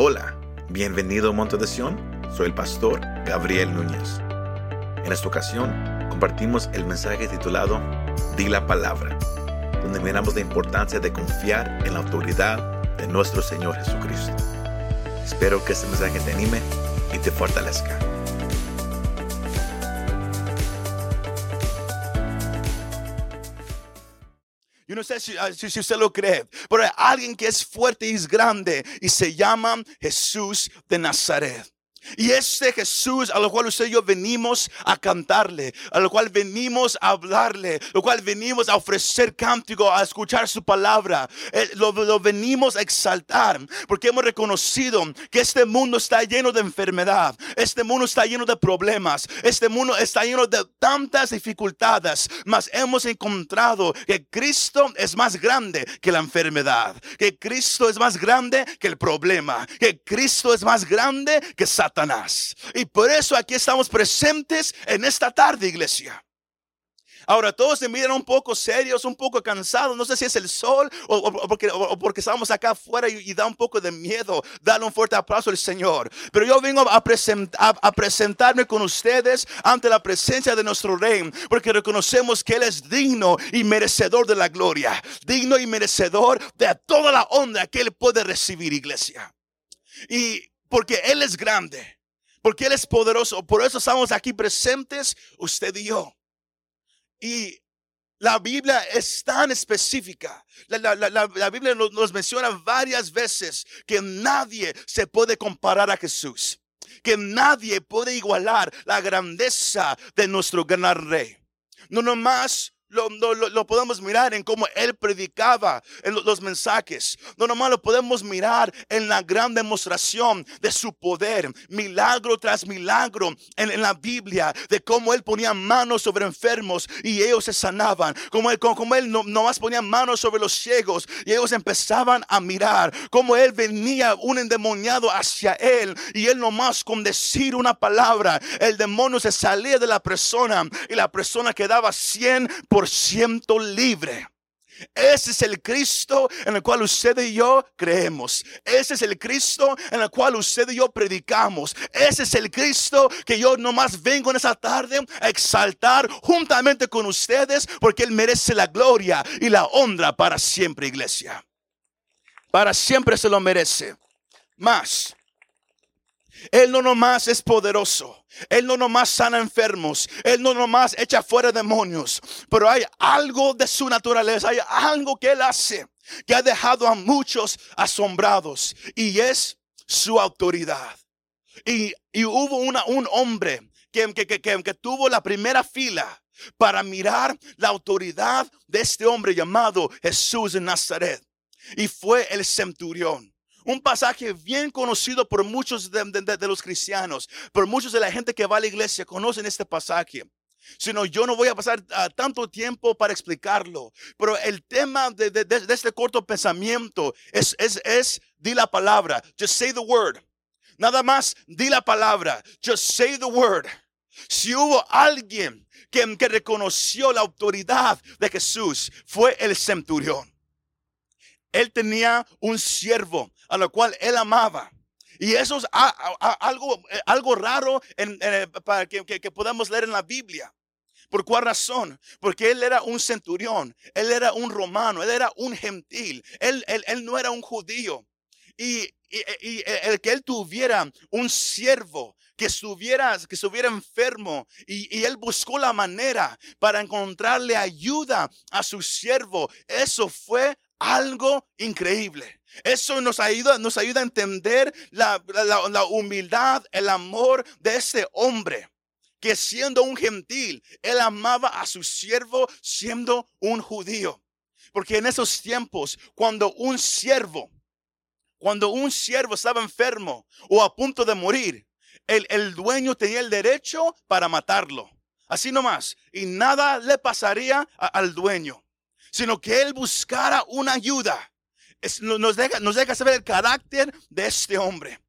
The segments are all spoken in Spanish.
Hola, bienvenido a Monte de Sion. Soy el pastor Gabriel Núñez. En esta ocasión compartimos el mensaje titulado Di la palabra, donde miramos la importancia de confiar en la autoridad de nuestro Señor Jesucristo. Espero que este mensaje te anime y te fortalezca. Si, ah, si, si, usted lo cree, pero hay alguien que es fuerte y es grande y se llama Jesús de Nazaret. Y este Jesús a lo cual usted y yo venimos a cantarle, a lo cual venimos a hablarle, a lo cual venimos a ofrecer cántico, a escuchar su palabra, eh, lo, lo, venimos a exaltar, porque hemos reconocido que este mundo está lleno de enfermedad, este mundo está lleno de problemas, este mundo está lleno de tantas dificultades, mas hemos encontrado que Cristo es más grande que la enfermedad, que Cristo es más grande que el problema, que Cristo es más grande que Satanás. Y por eso aquí estamos presentes en esta tarde, iglesia. Ahora todos se miran un poco serios, un poco cansados. No sé si es el sol o, porque, porque, estamos acá afuera y, da un poco de miedo. Darle un fuerte aplauso al Señor. Pero yo vengo a, a, presentarme con ustedes ante la presencia de nuestro Rey. Porque reconocemos que Él es digno y merecedor de la gloria. Digno y merecedor de toda la honra que Él puede recibir, iglesia. Y porque Él es grande, porque Él es poderoso. Por eso estamos aquí presentes, usted y yo. Y la Biblia es tan específica. La, la, la, la Biblia nos, nos, menciona varias veces que nadie se puede comparar a Jesús. Que nadie puede igualar la grandeza de nuestro gran rey. No nomás lo, lo, lo, podemos mirar en cómo él predicaba en los mensajes. No nomás lo podemos mirar en la gran demostración de su poder, milagro tras milagro en, la Biblia, de cómo él ponía manos sobre enfermos y ellos se sanaban. Como él, como, él no, nomás ponía manos sobre los ciegos y ellos empezaban a mirar. Como él venía un endemoniado hacia él y él nomás con decir una palabra, el demonio se salía de la persona y la persona quedaba 100 ciento libre. Ese es el Cristo en el cual usted y yo creemos. Ese es el Cristo en el cual usted y yo predicamos. Ese es el Cristo que yo nomás vengo en esa tarde a exaltar juntamente con ustedes porque Él merece la gloria y la honra para siempre, iglesia. Para siempre se lo merece. Más. Él no nomás es poderoso. Él no nomás sana enfermos. Él no nomás echa fuera demonios. Pero hay algo de su naturaleza. Hay algo que Él hace que ha dejado a muchos asombrados. Y es su autoridad. Y, hubo una, un hombre que, que, que, que tuvo la primera fila para mirar la autoridad de este hombre llamado Jesús de Nazaret. Y fue el centurión. Un pasaje bien conocido por muchos de, los cristianos, por muchos de la gente que va a la iglesia, conocen este pasaje. Sino yo no voy a pasar uh, tanto tiempo para explicarlo. Pero el tema de, de este corto pensamiento es, es, es, di la palabra. Just say the word. Nada más, di la palabra. Just say the word. Si hubo alguien que, que reconoció la autoridad de Jesús, fue el centurión. Él tenía un siervo a lo cual él amaba. Y eso es algo, eh, algo raro eh, para que, podamos leer en la Biblia. ¿Por cuál razón? Porque él era un centurión, él era un romano, él era un gentil, él, él, él no era un judío. Y, y, el que él tuviera un siervo que estuviera, que estuviera enfermo y, y, él buscó la manera para encontrarle ayuda a su siervo, eso fue algo increíble. Eso nos ayuda, nos ayuda a entender la, la, humildad, el amor de ese hombre que siendo un gentil, él amaba a su siervo siendo un judío. Porque en esos tiempos, cuando un siervo, cuando un siervo estaba enfermo o a punto de morir, el, el dueño tenía el derecho para matarlo. Así nomás. Y nada le pasaría al dueño sino que él buscara una ayuda. nos, deja, nos deja saber el carácter de este hombre.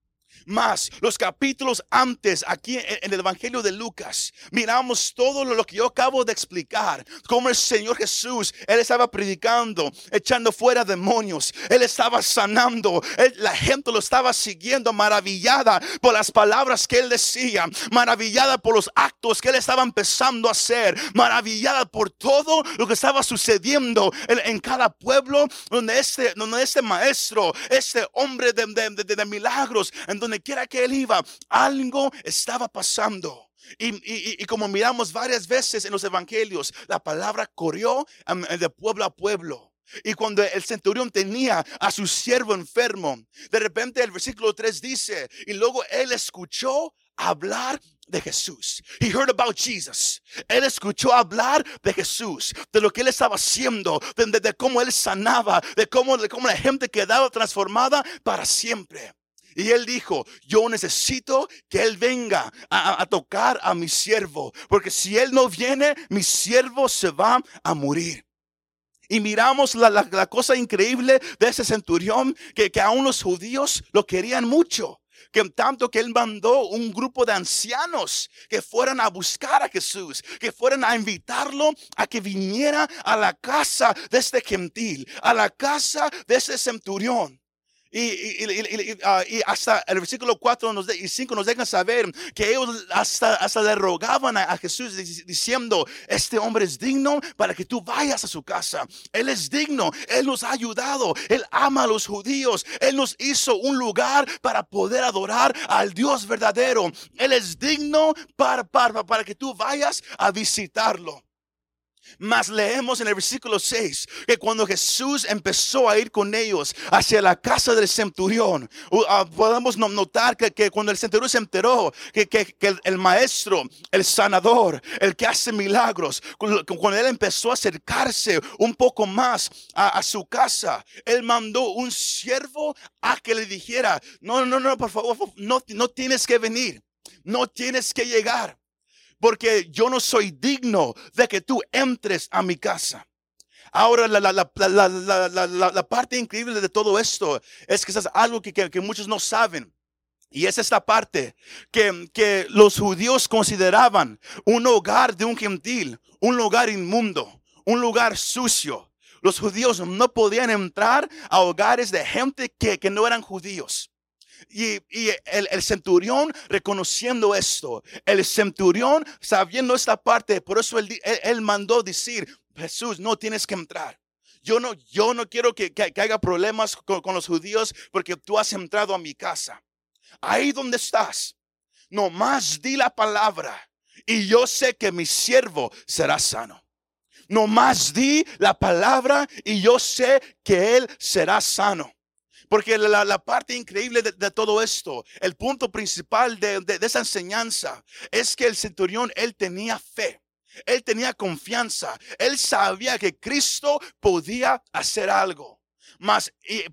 Más, los capítulos antes, aquí en el Evangelio de Lucas, miramos todo lo que yo acabo de explicar. Como el Señor Jesús, Él estaba predicando, echando fuera demonios. Él estaba sanando. la gente lo estaba siguiendo, maravillada por las palabras que Él decía. Maravillada por los actos que Él estaba empezando a hacer. Maravillada por todo lo que estaba sucediendo en, cada pueblo donde este, donde este maestro, este hombre de, de milagros, en donde quiera que él iba, algo estaba pasando. Y, como miramos varias veces en los evangelios, la palabra corrió de pueblo a pueblo. Y cuando el centurión tenía a su siervo enfermo, de repente el versículo 3 dice, y luego él escuchó hablar de Jesús. He heard about Jesus. Él escuchó hablar de Jesús, de lo que él estaba haciendo, de, cómo él sanaba, de cómo, de cómo la gente quedaba transformada para siempre. Y él dijo, yo necesito que él venga a, tocar a mi siervo, porque si él no viene, mi siervo se va a morir. Y miramos la, cosa increíble de ese centurión, que, aún los judíos lo querían mucho que tanto que él mandó un grupo de ancianos que fueran a buscar a Jesús, que fueran a invitarlo a que viniera a la casa de este gentil, a la casa de ese centurión. Ah, y, hasta el versículo 4 y 5 nos dejan saber que ellos hasta, hasta le rogaban a, Jesús diciendo, este hombre es digno para que tú vayas a su casa. Él es digno, Él nos ha ayudado, Él ama a los judíos, Él nos hizo un lugar para poder adorar al Dios verdadero. Él es digno para, para, para que tú vayas a visitarlo. Mas leemos en el versículo 6 que cuando Jesús empezó a ir con ellos hacia la casa del centurión, ah, podemos notar que, cuando el centurión se enteró que, el, maestro, el sanador, el que hace milagros, cuando él empezó a acercarse un poco más a, su casa, él mandó un siervo a que le dijera, no, no, no, por favor, no, no tienes que venir, no tienes que llegar porque yo no soy digno de que tú entres a mi casa. Ahora, la, parte increíble de todo esto es que es algo que, muchos no saben. Y es esta parte que, que los judíos consideraban un hogar de un gentil, un lugar inmundo, un lugar sucio. Los judíos no podían entrar a hogares de gente que, que no eran judíos. Y, el, centurión reconociendo esto, el centurión sabiendo esta parte, por eso él, mandó decir, Jesús, no tienes que entrar. Yo no, yo no quiero que, haya problemas con, con, los judíos porque tú has entrado a mi casa. Ahí donde estás, nomás di la palabra y yo sé que mi siervo será sano. Nomás di la palabra y yo sé que él será sano. Porque la, parte increíble de, todo esto, el punto principal de, esa enseñanza es que el centurión, él tenía fe. Él tenía confianza. Él sabía que Cristo podía hacer algo. Mas, y,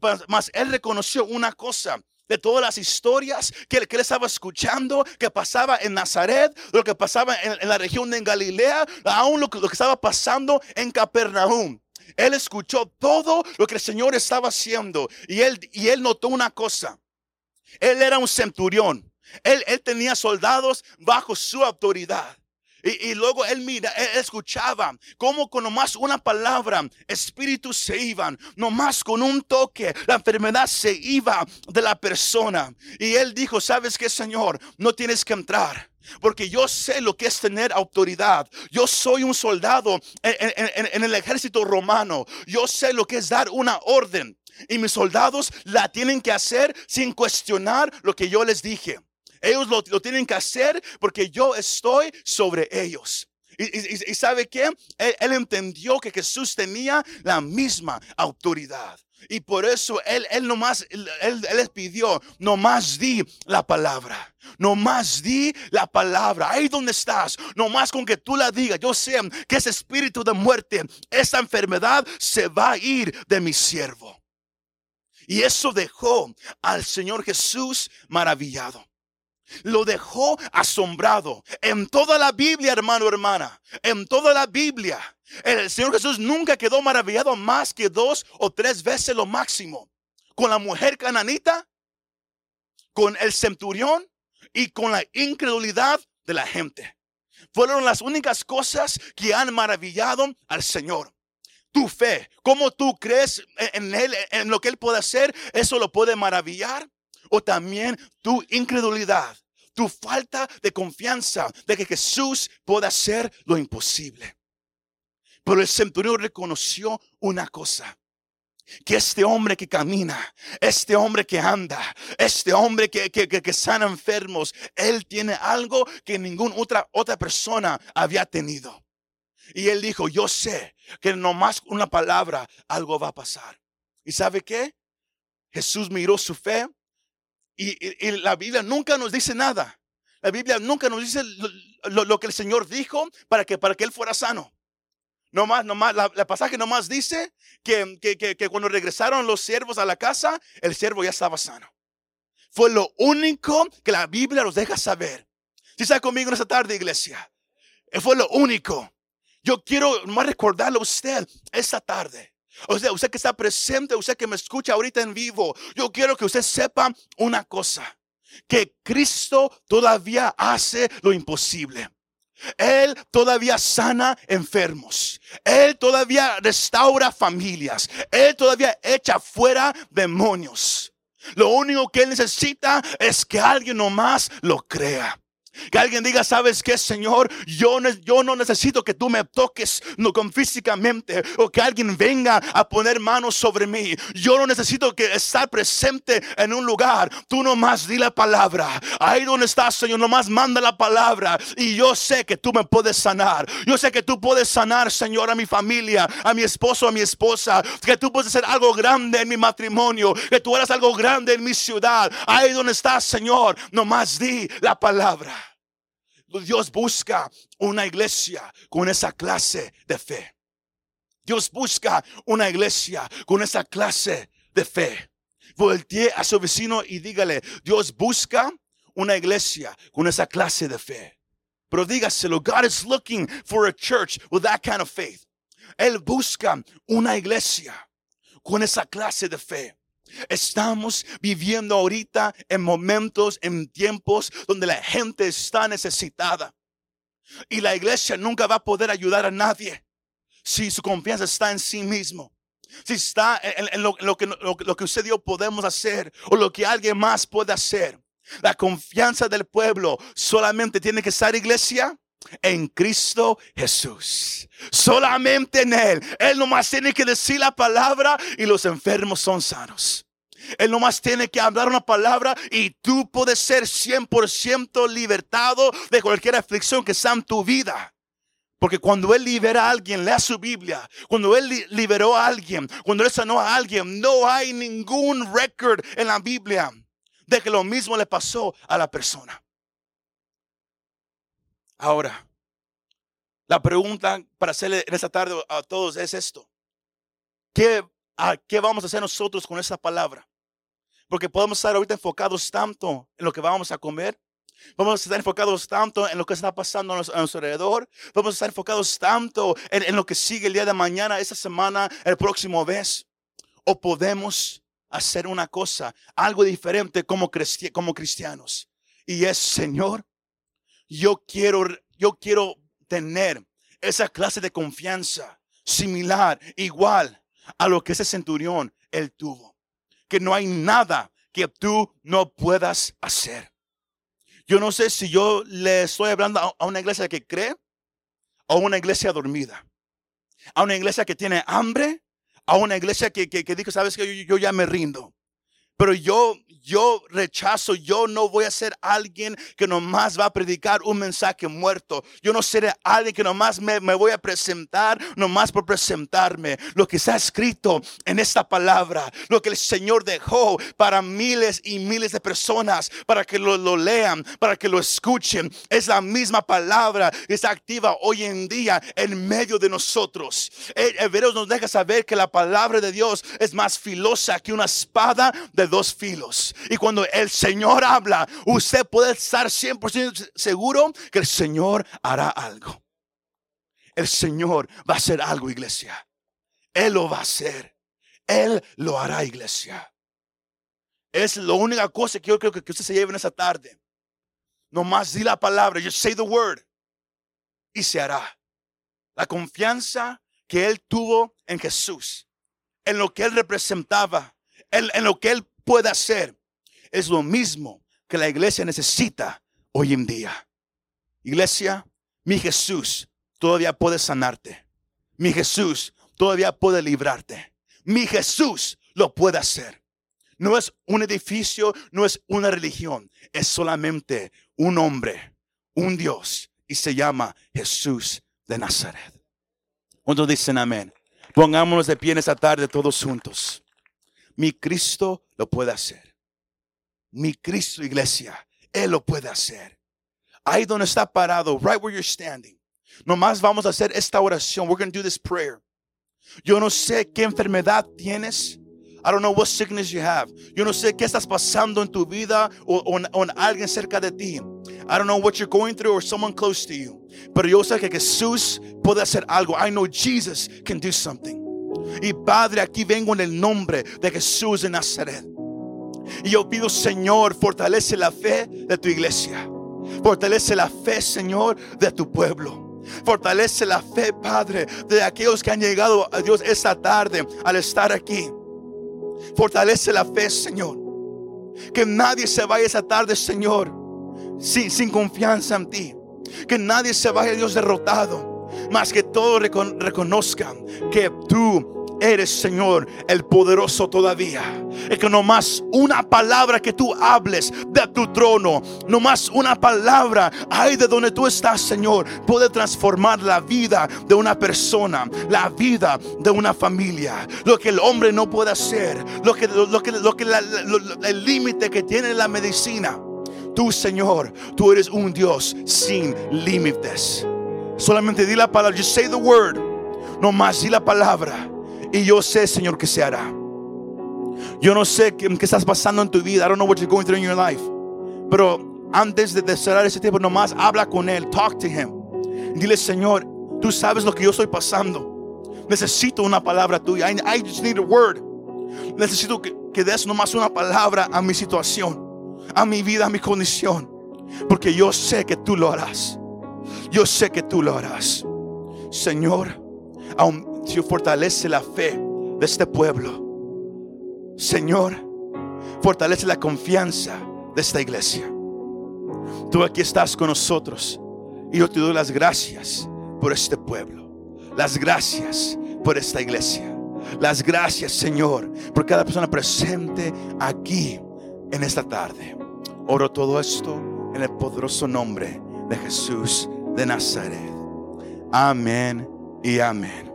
él reconoció una cosa de todas las historias que, él estaba escuchando, que pasaba en Nazaret, lo que pasaba en, la región de Galilea, aún lo que estaba pasando en Capernaum. Él escuchó todo lo que el Señor estaba haciendo y él, y él notó una cosa. Él era un centurión. Él, él tenía soldados bajo su autoridad. Y, luego él mira, él escuchaba cómo con nomás una palabra espíritus se iban, nomás con un toque la enfermedad se iba de la persona. Y él dijo, ¿sabes qué, Señor? No tienes que entrar. Porque yo sé lo que es tener autoridad. Yo soy un soldado en, el ejército romano. Yo sé lo que es dar una orden. Y mis soldados la tienen que hacer sin cuestionar lo que yo les dije. Ellos lo, tienen que hacer porque yo estoy sobre ellos. Y, sabe que él, entendió que Jesús tenía la misma autoridad. Y por eso él, él nomás, él, él, les pidió, nomás di la palabra. Nomás di la palabra. Ahí donde estás, nomás con que tú la digas. Yo sé que ese espíritu de muerte, esa enfermedad se va a ir de mi siervo. Y eso dejó al Señor Jesús maravillado. Lo dejó asombrado. En toda la Biblia, hermano, hermana, en toda la Biblia, el Señor Jesús nunca quedó maravillado más que dos o tres veces lo máximo. Con la mujer cananita, con el centurión y con la incredulidad de la gente. Fueron las únicas cosas que han maravillado al Señor. Tu fe, cómo tú crees en Él, en lo que Él puede hacer, eso lo puede maravillar. O también tu incredulidad, tu falta de confianza de que Jesús pueda hacer lo imposible. Pero el centurión reconoció una cosa que este hombre que camina, este hombre que anda, este hombre que, que, que, sana enfermos, él tiene algo que ninguna otra, otra persona había tenido. Y él dijo, yo sé que nomás una palabra algo va a pasar. ¿Y sabe qué? Jesús miró su fe y, la Biblia nunca nos dice nada. La Biblia nunca nos dice lo, que el Señor dijo para que, para que él fuera sano. No más, no más, la, pasaje nomás dice que, que, cuando regresaron los siervos a la casa, el siervo ya estaba sano. Fue lo único que la Biblia nos deja saber. Si está conmigo en esta tarde, iglesia, eh, fue lo único. Yo quiero más recordarle a usted esta tarde. O sea, usted que está presente, usted que me escucha ahorita en vivo, yo quiero que usted sepa una cosa, que Cristo todavía hace lo imposible. Él todavía sana enfermos. Él todavía restaura familias. Él todavía echa fuera demonios. Lo único que él necesita es que alguien nomás lo crea. Que alguien diga, ¿sabes qué, Señor? Yo, yo no necesito que tú me toques no, con físicamente o que alguien venga a poner manos sobre mí. Yo no necesito que estar presente en un lugar. Tú nomás di la palabra. Ahí donde estás, Señor, nomás manda la palabra. Y yo sé que tú me puedes sanar. Yo sé que tú puedes sanar, Señor, a mi familia, a mi esposo, a mi esposa. Que tú puedes hacer algo grande en mi matrimonio. Que tú harás algo grande en mi ciudad. Ahí donde estás, Señor, nomás di la palabra. Dios busca una iglesia con esa clase de fe. Dios busca una iglesia con esa clase de fe. Voltee a su vecino y dígale, Dios busca una iglesia con esa clase de fe. Pero dígaselo, God is looking for a church with that kind of faith. Él busca una iglesia con esa clase de fe. Estamos viviendo ahorita en momentos, en tiempos donde la gente está necesitada. Y la iglesia nunca va a poder ayudar a nadie si su confianza está en sí mismo. Si está en, lo, que, lo que usted y yo podemos hacer o lo que alguien más puede hacer. La confianza del pueblo solamente tiene que estar iglesia en Cristo Jesús. Solamente en Él. Él nomás tiene que decir la palabra y los enfermos son sanos. Él nomás tiene que hablar una palabra y tú puedes ser 100% libertado de cualquier aflicción que sea en tu vida. Porque cuando Él libera a alguien, lea su Biblia. Cuando Él liberó a alguien, cuando Él sanó a alguien, no hay ningún record en la Biblia de que lo mismo le pasó a la persona. Ahora, la pregunta para hacerle en esta tarde a todos es esto. ¿Qué, ¿Qué vamos a hacer nosotros con esta palabra? Porque podemos estar ahorita enfocados tanto en lo que vamos a comer. Vamos a estar enfocados tanto en lo que está pasando a nuestro, alrededor. Vamos a estar enfocados tanto en, lo que sigue el día de mañana, esta semana, el próximo mes. O podemos hacer una cosa, algo diferente como, como cristianos. Y es, Señor, yo quiero, yo quiero tener esa clase de confianza similar, igual a lo que ese centurión él tuvo. Que no hay nada que tú no puedas hacer. Yo no sé si yo le estoy hablando a una iglesia que cree o a una iglesia dormida. A una iglesia que tiene hambre, a una iglesia que, que, que dice, sabes que yo ya me rindo. Pero yo, yo rechazo, yo no voy a ser alguien que nomás va a predicar un mensaje muerto. Yo no seré alguien que nomás me, me voy a presentar, nomás por presentarme. Lo que está escrito en esta palabra, lo que el Señor dejó para miles y miles de personas, para que lo, lo lean, para que lo escuchen, es la misma palabra que está activa hoy en día en medio de nosotros. Hebreos nos deja saber que la palabra de Dios es más filosa que una espada de dos filos. Y cuando el Señor habla, usted puede estar 100% seguro que el Señor hará algo. El Señor va a hacer algo, iglesia. Él lo va a hacer. Él lo hará, iglesia. Es la única cosa que yo creo que usted se lleve en esa tarde. Nomás di la palabra, just say the word. Y se hará. La confianza que él tuvo en Jesús, en lo que él representaba, en, en lo que él puede hacer, es lo mismo que la iglesia necesita hoy en día. Iglesia, mi Jesús todavía puede sanarte. Mi Jesús todavía puede librarte. Mi Jesús lo puede hacer. No es un edificio, no es una religión, es solamente un hombre, un Dios, y se llama Jesús de Nazaret. ¿Cuántos dicen amén? Pongámonos de pie en esta tarde todos juntos. Mi Cristo lo puede hacer. Mi Cristo, iglesia, Él lo puede hacer. Ahí donde está parado, right where you're standing. Nomás vamos a hacer esta oración. We're going to do this prayer. Yo no sé qué enfermedad tienes. I don't know what sickness you have. Yo no sé qué estás pasando en tu vida o, en alguien cerca de ti. I don't know what you're going through or someone close to you. Pero yo sé que Jesús puede hacer algo. I know Jesus can do something. Y Padre, aquí vengo en el nombre de Jesús de Nazaret. Y yo pido, Señor, fortalece la fe de tu iglesia. Fortalece la fe, Señor, de tu pueblo. Fortalece la fe, Padre, de aquellos que han llegado a Dios esta tarde al estar aquí. Fortalece la fe, Señor. Que nadie se vaya esa tarde, Señor, sin, sin confianza en ti. Que nadie se vaya, Dios, derrotado. Más que todos recon- reconozcan que tú eres, Señor, el poderoso todavía. Es que no más una palabra que tú hables de tu trono, no más una palabra ahí de donde tú estás, Señor, puede transformar la vida de una persona, la vida de una familia. Lo que el hombre no puede hacer, lo que, el límite que tiene la medicina. Tú, Señor, tú eres un Dios sin límites. Solamente di la palabra, just say the word. No más di la palabra. Y yo sé, Señor, que se hará. Yo no sé qué, estás pasando en tu vida. I don't know what you're going through in your life. Pero antes de, cerrar ese tiempo, nomás habla con Él. Talk to Him. Dile, Señor, tú sabes lo que yo estoy pasando. Necesito una palabra tuya. I, just need a word. Necesito que, que des nomás una palabra a mi situación, a mi vida, a mi condición. Porque yo sé que tú lo harás. Yo sé que tú lo harás. Señor, si fortalece la fe de este pueblo. Señor, fortalece la confianza de esta iglesia. Tú aquí estás con nosotros y yo te doy las gracias por este pueblo. Las gracias por esta iglesia. Las gracias, Señor, por cada persona presente aquí en esta tarde. Oro todo esto en el poderoso nombre de Jesús de Nazaret. Amén y amén.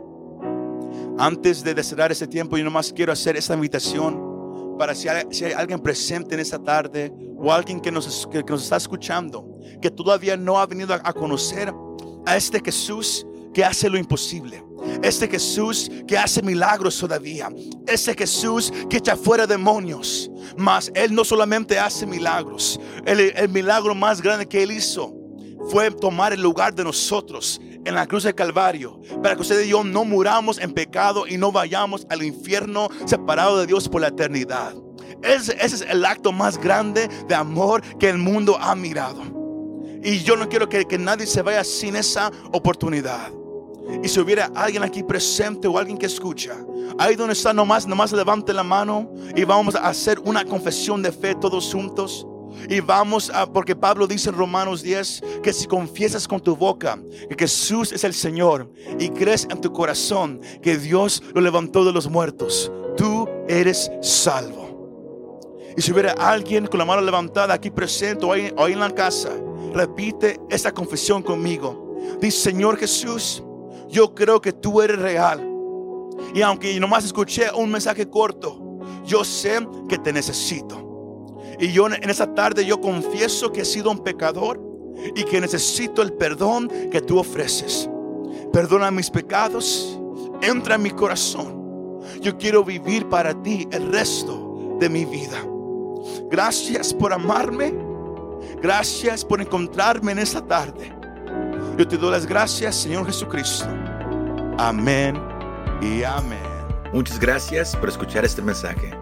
Antes de cerrar este tiempo, yo nomás quiero hacer esta invitación para si hay, si hay alguien presente en esta tarde o alguien que nos, que, nos está escuchando, que todavía no ha venido a, a conocer a este Jesús que hace lo imposible. Este Jesús que hace milagros todavía. Este Jesús que echa fuera demonios. Mas Él no solamente hace milagros. El, el milagro más grande que Él hizo fue tomar el lugar de nosotros en la cruz del Calvario, para que usted y yo no muramos en pecado y no vayamos al infierno separado de Dios por la eternidad. Ese, ese es el acto más grande de amor que el mundo ha mirado. Y yo no quiero que, que nadie se vaya sin esa oportunidad. Y si hubiera alguien aquí presente o alguien que escucha, ahí donde está nomás, nomás levante la mano y vamos a hacer una confesión de fe todos juntos. Y vamos a, porque Pablo dice en Romanos 10 que si confiesas con tu boca que Jesús es el Señor y crees en tu corazón que Dios lo levantó de los muertos, tú eres salvo. Y si hubiera alguien con la mano levantada aquí presente o ahí, en la casa, repite esta confesión conmigo. Dice, Señor Jesús, yo creo que tú eres real. Y aunque nomás escuché un mensaje corto, yo sé que te necesito. Y yo en esa tarde yo confieso que he sido un pecador y que necesito el perdón que tú ofreces. Perdona mis pecados, entra en mi corazón. Yo quiero vivir para ti el resto de mi vida. Gracias por amarme. Gracias por encontrarme en esta tarde. Yo te doy las gracias, Señor Jesucristo. Amén y amén. Muchas gracias por escuchar este mensaje.